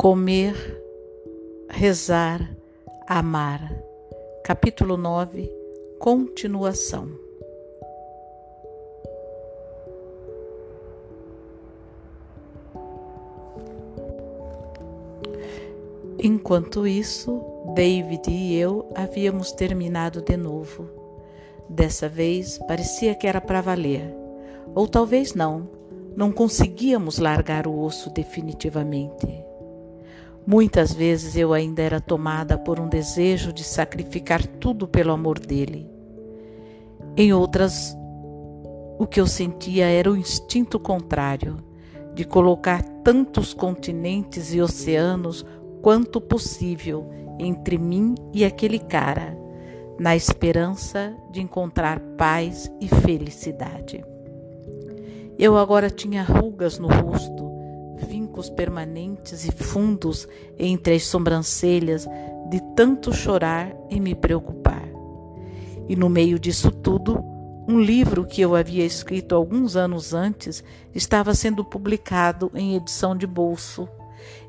Comer, rezar, amar. Capítulo 9 Continuação. Enquanto isso, David e eu havíamos terminado de novo. Dessa vez parecia que era para valer. Ou talvez não, não conseguíamos largar o osso definitivamente. Muitas vezes eu ainda era tomada por um desejo de sacrificar tudo pelo amor dele. Em outras, o que eu sentia era o instinto contrário, de colocar tantos continentes e oceanos quanto possível entre mim e aquele cara, na esperança de encontrar paz e felicidade. Eu agora tinha rugas no rosto, vincos permanentes e fundos entre as sobrancelhas de tanto chorar e me preocupar. E no meio disso tudo, um livro que eu havia escrito alguns anos antes estava sendo publicado em edição de bolso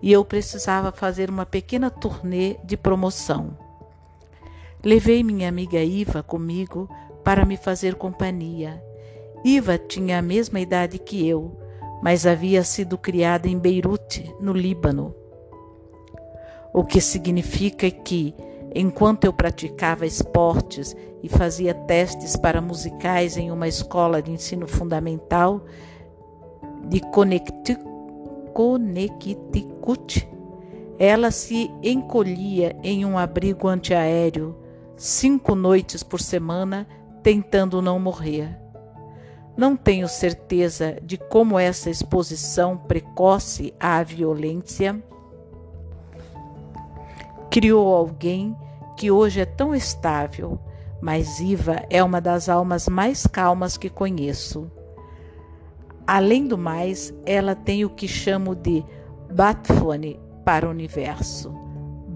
e eu precisava fazer uma pequena turnê de promoção. Levei minha amiga Iva comigo para me fazer companhia Iva tinha a mesma idade que eu, mas havia sido criada em Beirute, no Líbano. O que significa que, enquanto eu praticava esportes e fazia testes para musicais em uma escola de ensino fundamental de Connecticut, ela se encolhia em um abrigo antiaéreo cinco noites por semana, tentando não morrer. Não tenho certeza de como essa exposição precoce à violência criou alguém que hoje é tão estável, mas Iva é uma das almas mais calmas que conheço. Além do mais, ela tem o que chamo de batfone para o universo.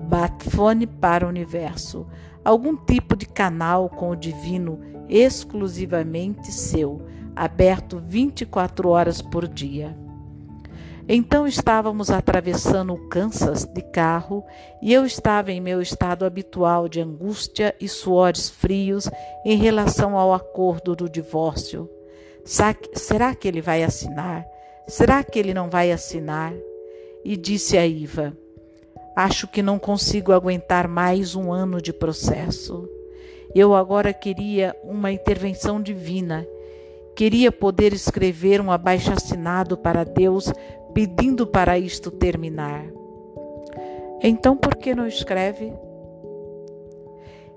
Batfone para o universo, algum tipo de canal com o divino exclusivamente seu, aberto 24 horas por dia. Então estávamos atravessando o Kansas de carro e eu estava em meu estado habitual de angústia e suores frios em relação ao acordo do divórcio. Será que ele vai assinar? Será que ele não vai assinar? E disse a Iva: Acho que não consigo aguentar mais um ano de processo. Eu agora queria uma intervenção divina Queria poder escrever um abaixo-assinado para Deus pedindo para isto terminar. Então por que não escreve?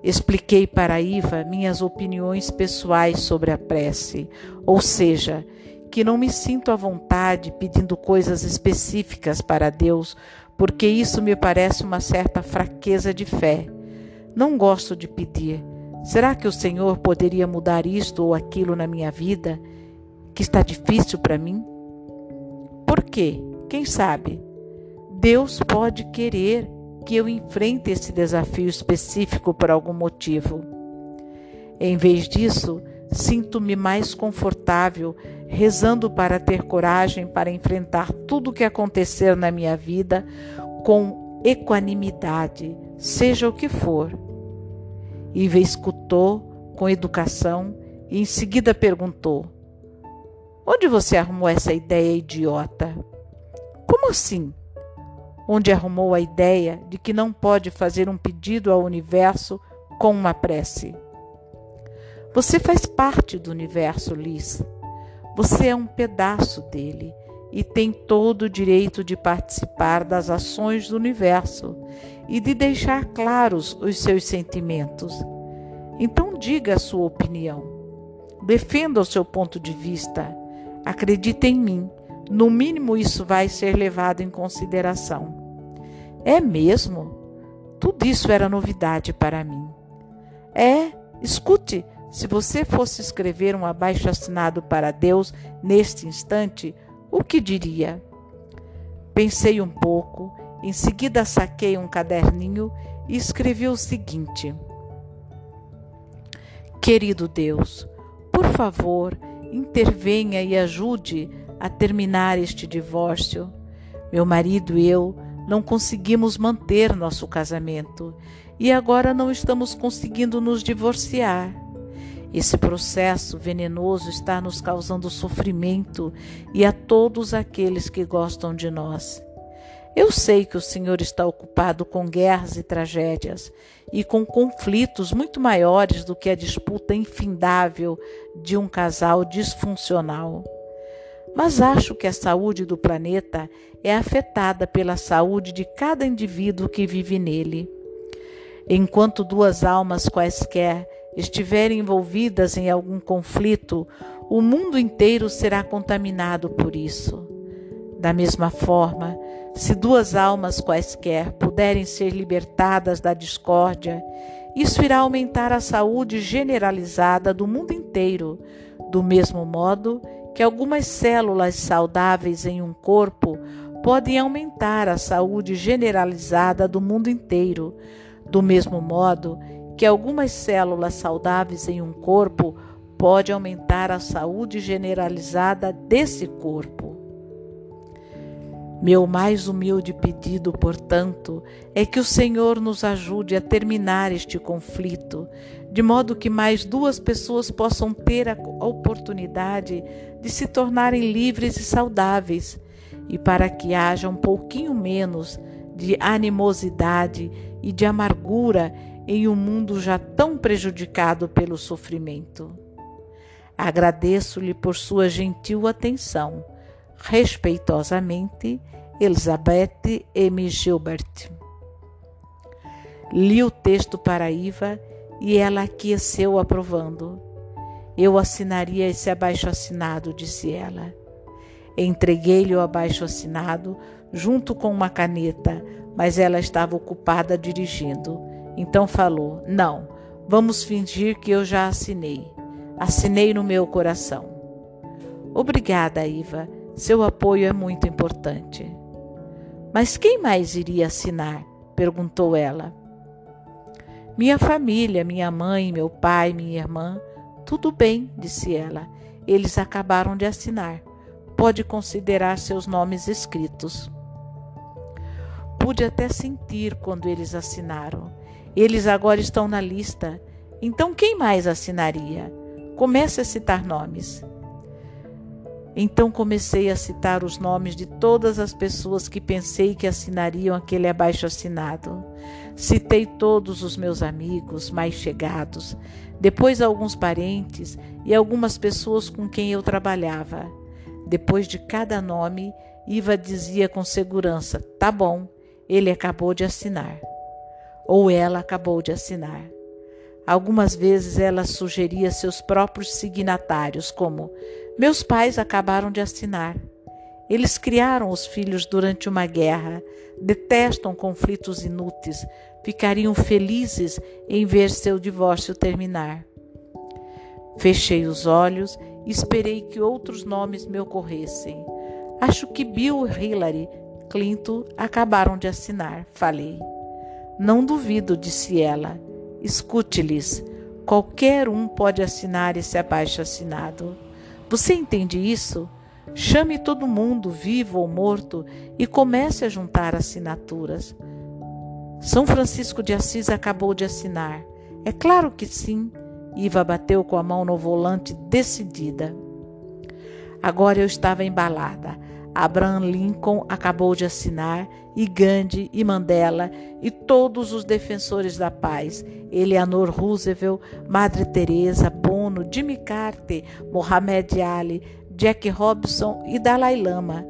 Expliquei para Iva minhas opiniões pessoais sobre a prece, ou seja, que não me sinto à vontade pedindo coisas específicas para Deus, porque isso me parece uma certa fraqueza de fé. Não gosto de pedir, Será que o Senhor poderia mudar isto ou aquilo na minha vida que está difícil para mim? Por quê? Quem sabe? Deus pode querer que eu enfrente esse desafio específico por algum motivo. Em vez disso, sinto-me mais confortável rezando para ter coragem para enfrentar tudo o que acontecer na minha vida com equanimidade, seja o que for. Iva escutou com educação e em seguida perguntou: Onde você arrumou essa ideia idiota? Como assim? Onde arrumou a ideia de que não pode fazer um pedido ao universo com uma prece? Você faz parte do universo, Liz. Você é um pedaço dele e tem todo o direito de participar das ações do universo e de deixar claros os seus sentimentos. Então diga a sua opinião. Defenda o seu ponto de vista. Acredite em mim. No mínimo isso vai ser levado em consideração. É mesmo? Tudo isso era novidade para mim. É, escute, se você fosse escrever um abaixo-assinado para Deus neste instante, o que diria? Pensei um pouco, em seguida saquei um caderninho e escrevi o seguinte: Querido Deus, por favor, intervenha e ajude a terminar este divórcio. Meu marido e eu não conseguimos manter nosso casamento e agora não estamos conseguindo nos divorciar. Esse processo venenoso está nos causando sofrimento e a todos aqueles que gostam de nós. Eu sei que o Senhor está ocupado com guerras e tragédias e com conflitos muito maiores do que a disputa infindável de um casal disfuncional. Mas acho que a saúde do planeta é afetada pela saúde de cada indivíduo que vive nele. Enquanto duas almas quaisquer estiverem envolvidas em algum conflito, o mundo inteiro será contaminado por isso. Da mesma forma, se duas almas quaisquer puderem ser libertadas da discórdia, isso irá aumentar a saúde generalizada do mundo inteiro, do mesmo modo que algumas células saudáveis em um corpo podem aumentar a saúde generalizada do mundo inteiro, do mesmo modo que algumas células saudáveis em um corpo pode aumentar a saúde generalizada desse corpo. Meu mais humilde pedido, portanto, é que o Senhor nos ajude a terminar este conflito, de modo que mais duas pessoas possam ter a oportunidade de se tornarem livres e saudáveis, e para que haja um pouquinho menos de animosidade e de amargura em um mundo já tão prejudicado pelo sofrimento. Agradeço-lhe por sua gentil atenção. Respeitosamente, Elizabeth M. Gilbert. Li o texto para Iva e ela aqueceu aprovando. Eu assinaria esse abaixo-assinado, disse ela. Entreguei-lhe o abaixo-assinado junto com uma caneta, mas ela estava ocupada dirigindo. Então falou: Não, vamos fingir que eu já assinei. Assinei no meu coração. Obrigada, Iva. Seu apoio é muito importante. Mas quem mais iria assinar? perguntou ela. Minha família, minha mãe, meu pai, minha irmã. Tudo bem, disse ela. Eles acabaram de assinar. Pode considerar seus nomes escritos. Pude até sentir quando eles assinaram. Eles agora estão na lista. Então quem mais assinaria? Comece a citar nomes. Então comecei a citar os nomes de todas as pessoas que pensei que assinariam aquele abaixo assinado. Citei todos os meus amigos mais chegados, depois alguns parentes e algumas pessoas com quem eu trabalhava. Depois de cada nome, Iva dizia com segurança: Tá bom, ele acabou de assinar ou ela acabou de assinar. Algumas vezes ela sugeria seus próprios signatários, como: Meus pais acabaram de assinar. Eles criaram os filhos durante uma guerra, detestam conflitos inúteis, ficariam felizes em ver seu divórcio terminar. Fechei os olhos e esperei que outros nomes me ocorressem. Acho que Bill Hillary Clinton acabaram de assinar, falei. Não duvido, disse ela. Escute-lhes. Qualquer um pode assinar esse abaixo-assinado. Você entende isso? Chame todo mundo, vivo ou morto, e comece a juntar assinaturas. São Francisco de Assis acabou de assinar. É claro que sim. Iva bateu com a mão no volante, decidida. Agora eu estava embalada. Abraham Lincoln acabou de assinar, e Gandhi e Mandela e todos os defensores da paz, Eleanor Roosevelt, Madre Teresa, Bono, Jimmy Carter, Mohamed Ali, Jack Robinson e Dalai Lama.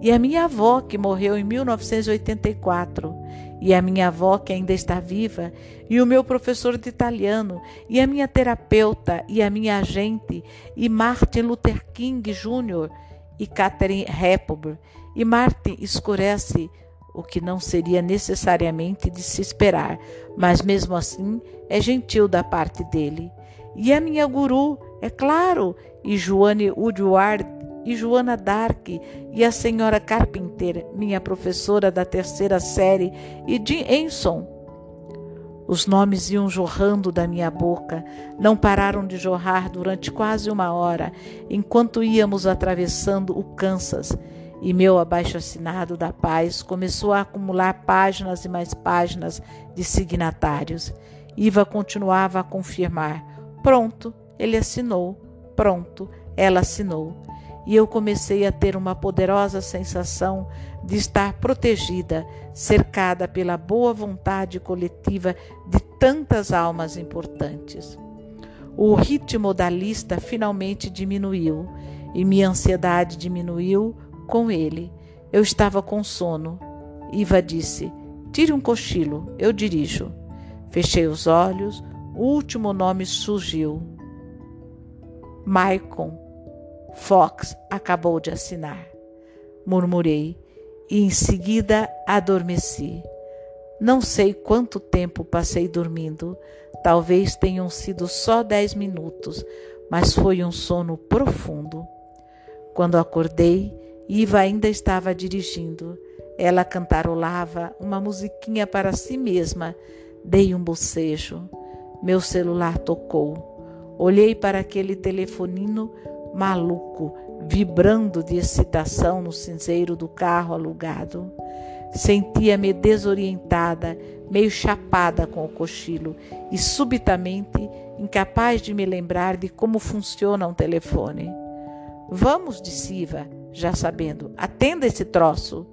E a minha avó, que morreu em 1984, e a minha avó, que ainda está viva, e o meu professor de italiano, e a minha terapeuta, e a minha agente, e Martin Luther King Jr., e Catherine Hepburn, e Martin escurece o que não seria necessariamente de se esperar, mas mesmo assim é gentil da parte dele. E a minha guru, é claro, e Joane Woodward, e Joana Dark, e a senhora Carpenter, minha professora da terceira série, e Jim Enson. Os nomes iam jorrando da minha boca, não pararam de jorrar durante quase uma hora, enquanto íamos atravessando o Kansas. e meu abaixo-assinado da paz começou a acumular páginas e mais páginas de signatários. Iva continuava a confirmar: pronto, ele assinou, pronto, ela assinou. E eu comecei a ter uma poderosa sensação de estar protegida, cercada pela boa vontade coletiva de tantas almas importantes. O ritmo da lista finalmente diminuiu e minha ansiedade diminuiu com ele. Eu estava com sono. Iva disse: Tire um cochilo, eu dirijo. Fechei os olhos, último nome surgiu. Maicon Fox acabou de assinar. Murmurei e em seguida adormeci. Não sei quanto tempo passei dormindo, talvez tenham sido só dez minutos, mas foi um sono profundo. Quando acordei, Iva ainda estava dirigindo. Ela cantarolava uma musiquinha para si mesma. Dei um bocejo. Meu celular tocou. Olhei para aquele telefonino maluco, vibrando de excitação no cinzeiro do carro alugado. Sentia-me desorientada, meio chapada com o cochilo e subitamente incapaz de me lembrar de como funciona um telefone. Vamos, disse Iva já sabendo, atenda esse troço.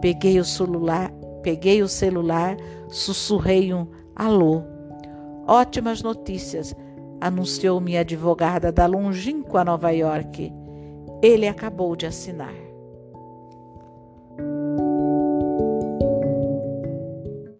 Peguei o celular, peguei o celular, sussurrei um alô. Ótimas notícias, anunciou minha advogada da longínqua Nova York. Ele acabou de assinar.